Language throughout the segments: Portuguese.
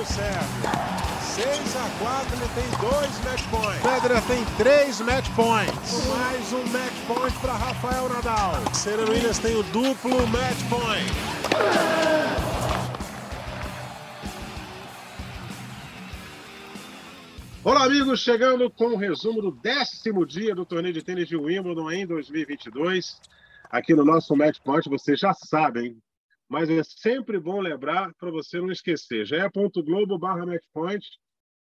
o Sérgio. 6 a 4 ele tem dois match points. Federer tem três match points. Mais um match point para Rafael Nadal. Serena Williams tem o duplo match point. Olá, amigos, chegando com o resumo do décimo dia do torneio de tênis de Wimbledon em 2022. Aqui no nosso Match Point, vocês já sabem, mas é sempre bom lembrar para você não esquecer. ge.globo barra matchpoint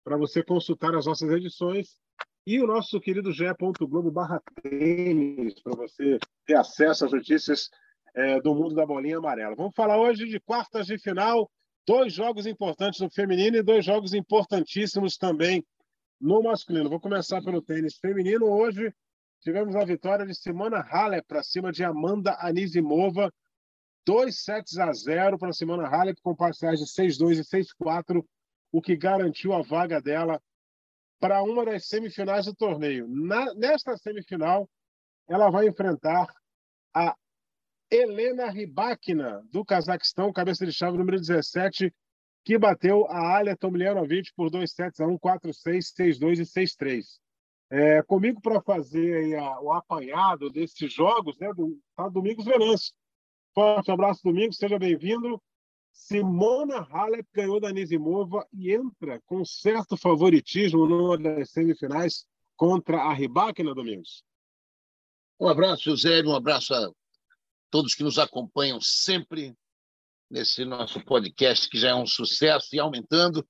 para você consultar as nossas edições e o nosso querido ge.globo barra tênis para você ter acesso às notícias é, do mundo da bolinha amarela. Vamos falar hoje de quartas de final, dois jogos importantes no feminino e dois jogos importantíssimos também no masculino. Vou começar pelo tênis feminino. Hoje tivemos a vitória de Simona Halep para cima de Amanda Anisimova dois sets a zero para a Simona Halep, com parciais de 6-2 e 6-4, o que garantiu a vaga dela para uma das semifinais do torneio. Na, nesta semifinal, ela vai enfrentar a Helena Rybakina, do Cazaquistão, cabeça de chave número 17, que bateu a Alia Tomljanovic por 2 sets a 1, 4, 6, 6, 2 e 6, 3. É, comigo para fazer a, o apanhado desses jogos, né, do, tá Domingos Venâncio, Forte abraço, domingo, seja bem-vindo. Simona Halep ganhou da Nisimova e entra com certo favoritismo numa das semifinais contra a Ribáquina, Domingos. Um abraço, José, um abraço a todos que nos acompanham sempre nesse nosso podcast, que já é um sucesso e aumentando.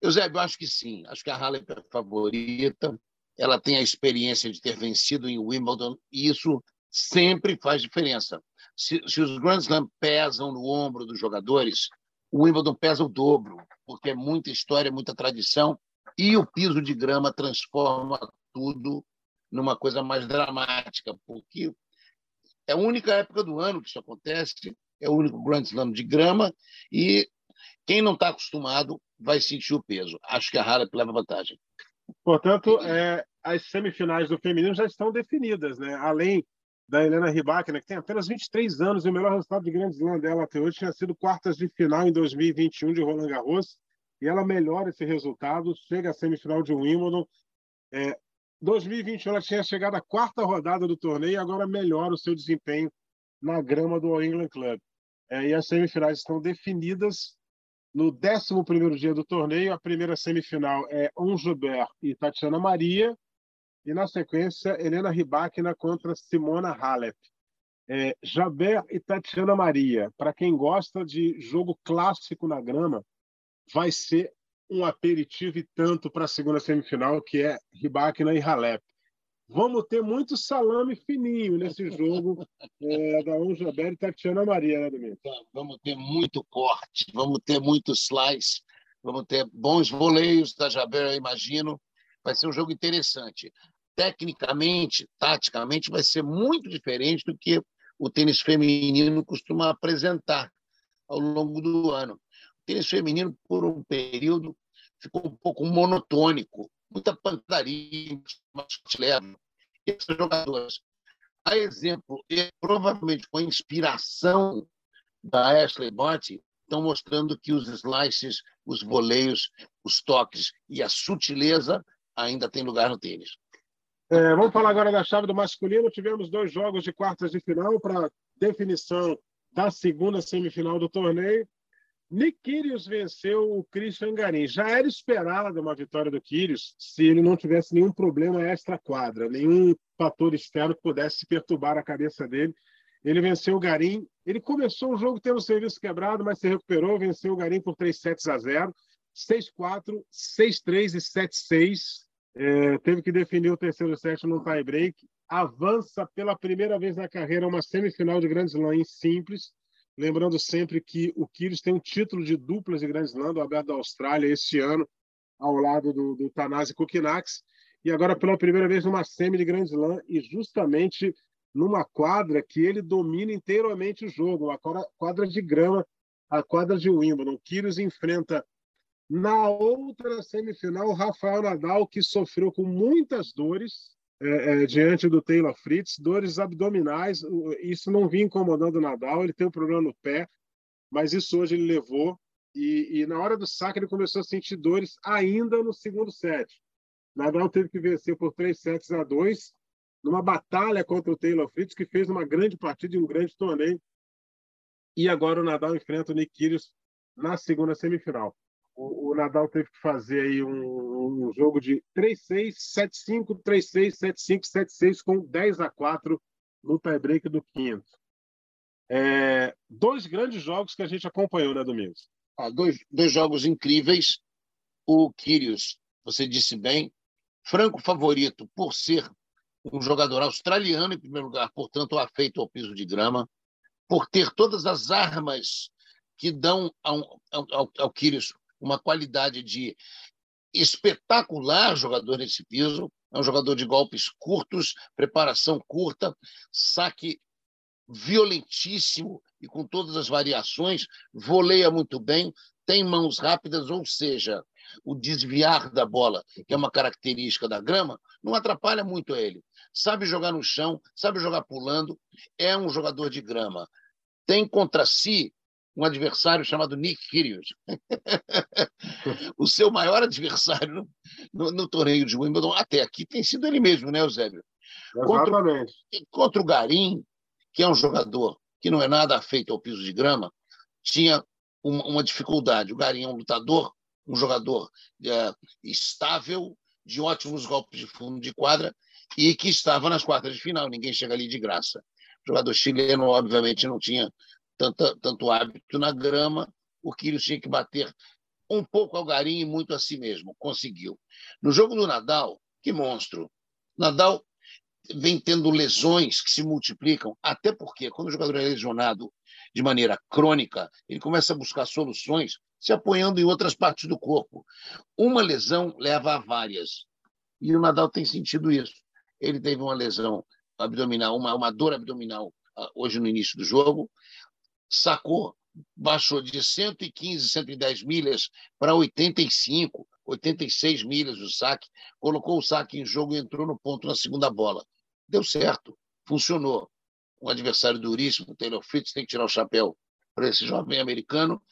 Eusébio, acho que sim. Acho que a Halep é favorita. Ela tem a experiência de ter vencido em Wimbledon e isso sempre faz diferença. Se, se os Grand Slam pesam no ombro dos jogadores, o Wimbledon pesa o dobro, porque é muita história, muita tradição, e o piso de grama transforma tudo numa coisa mais dramática, porque é a única época do ano que isso acontece, é o único Grand Slam de grama, e quem não está acostumado vai sentir o peso. Acho que a Halep leva vantagem. Portanto, é, as semifinais do feminino já estão definidas, né? Além da Helena Rybakina, que tem apenas 23 anos e o melhor resultado de Grand Slam dela até hoje tinha sido quartas de final em 2021 de Roland Garros, e ela melhora esse resultado, chega à semifinal de Wimbledon. É, 2021 ela tinha chegado à quarta rodada do torneio e agora melhora o seu desempenho na grama do All England Club. É, e as semifinais estão definidas no 11 dia do torneio. A primeira semifinal é Onjubert e Tatiana Maria, e na sequência, Helena Rybakina contra Simona Halep. É, Jaber e Tatiana Maria. Para quem gosta de jogo clássico na grama, vai ser um aperitivo e tanto para a segunda semifinal, que é Rybakina e Halep. Vamos ter muito salame fininho nesse jogo é, da On Jaber e Tatiana Maria, né, Domingo? Tá, vamos ter muito corte, vamos ter muito slice, vamos ter bons voleios da Jaber, eu imagino. Vai ser um jogo interessante tecnicamente, taticamente, vai ser muito diferente do que o tênis feminino costuma apresentar ao longo do ano. O tênis feminino, por um período, ficou um pouco monotônico, muita pantaria, leva. E esses jogadores, a exemplo, e provavelmente com a inspiração da Ashley Barty, estão mostrando que os slices, os voleios, os toques e a sutileza ainda têm lugar no tênis. É, vamos falar agora da chave do masculino. Tivemos dois jogos de quartas de final para definição da segunda semifinal do torneio. Nick Kyrgios venceu o Christian Garim. Já era esperada uma vitória do Kyrgios se ele não tivesse nenhum problema extra-quadra, nenhum fator externo que pudesse perturbar a cabeça dele. Ele venceu o Garim. Ele começou o jogo tendo o serviço quebrado, mas se recuperou, venceu o Garim por 3 sets a 0, 6-4, 6-3 e 7-6 é, teve que definir o terceiro set no tie-break, avança pela primeira vez na carreira uma semifinal de Grand Slam em simples, lembrando sempre que o Kyrgios tem um título de duplas de Grand Slam do Aberto da Austrália este ano, ao lado do, do Tanasi Kokinax, e agora pela primeira vez numa semi de Grand Slam e justamente numa quadra que ele domina inteiramente o jogo, uma quadra de grama, a quadra de Wimbledon. O Kyrgios enfrenta na outra semifinal, o Rafael Nadal, que sofreu com muitas dores é, é, diante do Taylor Fritz, dores abdominais. Isso não vinha incomodando o Nadal, ele tem um problema no pé, mas isso hoje ele levou e, e, na hora do saque ele começou a sentir dores ainda no segundo set. Nadal teve que vencer por 3 sets a 2 numa batalha contra o Taylor Fritz, que fez uma grande partida e um grande torneio. E agora o Nadal enfrenta o Nick Kyrgios na segunda semifinal. Nadal teve que fazer aí um, um jogo de 3-6, 7-5, 3-6, 7-5, 7-6 com 10 a 4 no tie-break do quinto. É, dois grandes jogos que a gente acompanhou, né, Domingos? Ah, dois, dois jogos incríveis. O Kyrgios, você disse bem, franco favorito por ser um jogador australiano, em primeiro lugar, portanto, afeito ao piso de grama, por ter todas as armas que dão ao, ao, ao Kyrgios uma qualidade de espetacular jogador nesse piso. É um jogador de golpes curtos, preparação curta, saque violentíssimo e com todas as variações, voleia muito bem, tem mãos rápidas, ou seja, o desviar da bola, que é uma característica da grama, não atrapalha muito ele. Sabe jogar no chão, sabe jogar pulando, é um jogador de grama. Tem contra si um adversário chamado Nick Kyrgios. o seu maior adversário no, no, no, torneio de Wimbledon até aqui tem sido ele mesmo, né, Eusébio? Exatamente. Contra, contra o Garim, que é um jogador que não é nada afeito ao piso de grama, tinha uma, uma dificuldade. O Garim é um lutador, um jogador é, estável, de ótimos golpes de fundo de quadra e que estava nas quartas de final. Ninguém chega ali de graça. O jogador chileno, obviamente, não tinha tanta, tanto hábito na grama. O Quírios tinha que bater um pouco ao Garim e muito a si mesmo. Conseguiu. No jogo do Nadal, que monstro! Nadal vem tendo lesões que se multiplicam, até porque quando o jogador é lesionado de maneira crônica, ele começa a buscar soluções se apoiando em outras partes do corpo. Uma lesão leva a várias. E o Nadal tem sentido isso. Ele teve uma lesão abdominal, uma, uma dor abdominal ah, hoje no início do jogo, sacou, baixou de 115, 110 milhas para 85, 86 milhas o saque, colocou o saque em jogo e entrou no ponto na segunda bola. Deu certo, funcionou. Um adversário duríssimo, Taylor Fritz, tem que tirar o chapéu para esse jovem americano,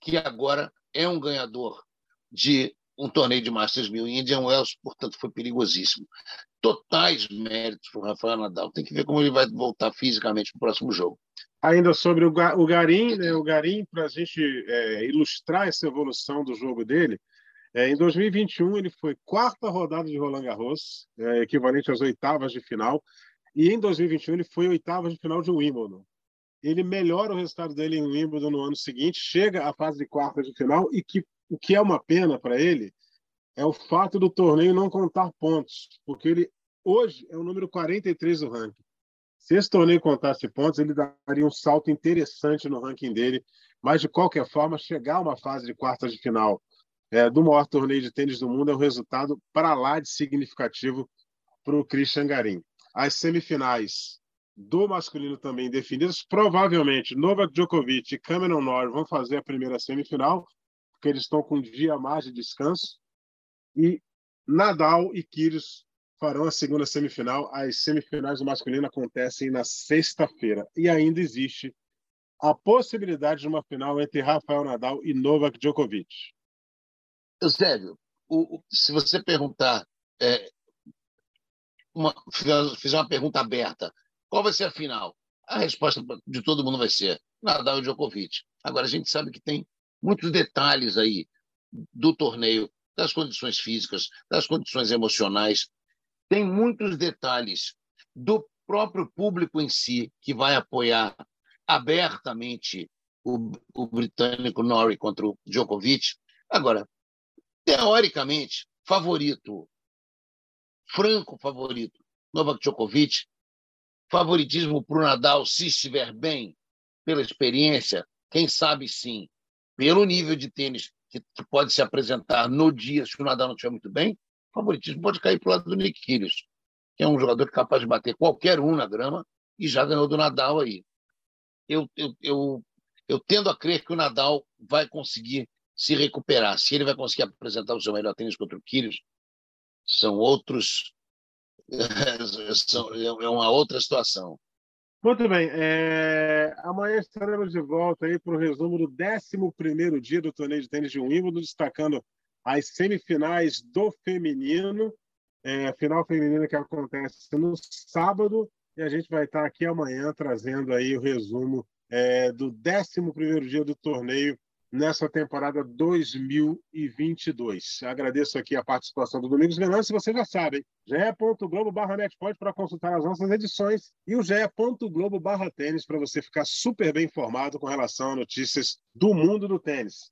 que agora é um ganhador de um torneio de Masters 1000 em Indian Wells, portanto foi perigosíssimo. Totais méritos para o Rafael Nadal. Tem que ver como ele vai voltar fisicamente no próximo jogo. Ainda sobre o, Garim, né? o Garim, para a gente é, ilustrar essa evolução do jogo dele, é, em 2021, ele foi quarta rodada de Roland Garros, é, equivalente às oitavas de final, e em 2021 ele foi oitavas de final de Wimbledon. Ele melhora o resultado dele em Wimbledon no ano seguinte, chega à fase de quartas de final, e que, o que é uma pena para ele é o fato do torneio não contar pontos, porque ele hoje é o número 43 do ranking. Se esse torneio contasse pontos, ele daria um salto interessante no ranking dele, mas de qualquer forma, chegar a uma fase de quartas de final é, do maior torneio de tênis do mundo é um resultado para lá de significativo para o Christian Garim. As semifinais do masculino também definidas, provavelmente Novak Djokovic e Cameron Norrie vão fazer a primeira semifinal, porque eles estão com um dia a mais de descanso, e Nadal e Kyrgios farão a segunda semifinal. As semifinais do masculino acontecem na sexta-feira e ainda existe a possibilidade de uma final entre Rafael Nadal e Novak Djokovic. Eusébio, o, o, se você perguntar, é, uma, fizer uma pergunta aberta, qual vai ser a final? A resposta de todo mundo vai ser Nadal e Djokovic. Agora, a gente sabe que tem muitos detalhes aí do torneio, das condições físicas, das condições emocionais. Tem muitos detalhes do próprio público em si que vai apoiar abertamente o, o britânico Norrie contra o Djokovic. Agora, teoricamente, favorito, franco favorito, Novak Djokovic, favoritismo para o Nadal, se estiver bem, pela experiência, quem sabe sim, pelo nível de tênis que, pode se apresentar no dia, se o Nadal não estiver muito bem, favoritismo pode cair para o lado do Nick Kyrgios, que é um jogador capaz de bater qualquer um na grama e já ganhou do Nadal aí. Eu, eu, eu, eu tendo a crer que o Nadal vai conseguir se recuperar. Se ele vai conseguir apresentar o seu melhor tênis contra o Kyrgios, são outros. é uma outra situação. Muito bem. É... Amanhã estaremos de volta aí para o resumo do 11 dia do torneio de tênis de Wimbledon, destacando as semifinais do feminino, é, final feminina que acontece no sábado, e a gente vai estar aqui amanhã trazendo aí o resumo é, do 11 dia do torneio nessa temporada 2022. Agradeço aqui a participação do Domingos Venâncio, você já sabe, ge.globo barra para consultar as nossas edições e o ge.globo barra tênis para você ficar super bem informado com relação a notícias do mundo do tênis.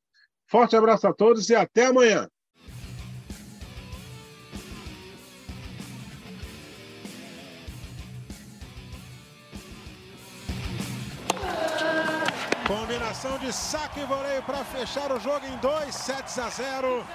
Forte abraço a todos e até amanhã! Combinação de saque e voleio para fechar o jogo em 2 sets a 0.